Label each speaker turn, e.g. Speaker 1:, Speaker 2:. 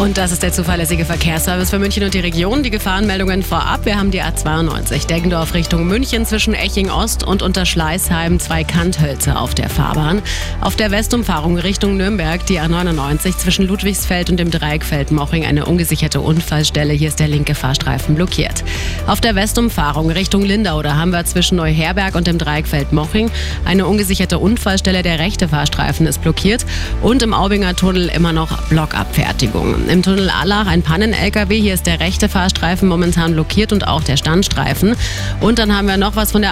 Speaker 1: Und das ist der zuverlässige Verkehrsservice für München und die Region. Die Gefahrenmeldungen vorab. Wir haben die A92 Deggendorf Richtung München zwischen Eching Ost und Unterschleißheim zwei Kanthölzer auf der Fahrbahn. Auf der Westumfahrung Richtung Nürnberg die A99 zwischen Ludwigsfeld und dem Dreieckfeld Moching eine ungesicherte Unfallstelle. Hier ist der linke Fahrstreifen blockiert. Auf der Westumfahrung Richtung Lindau, da haben wir zwischen Neuherberg und dem Dreieckfeld Moching eine ungesicherte Unfallstelle. Der rechte Fahrstreifen ist blockiert und im Aubinger Tunnel immer noch Blockabfertigung. Im Tunnel Allach ein Pannen-LKW. Hier ist der rechte Fahrstreifen momentan blockiert und auch der Standstreifen. Und dann haben wir noch was von der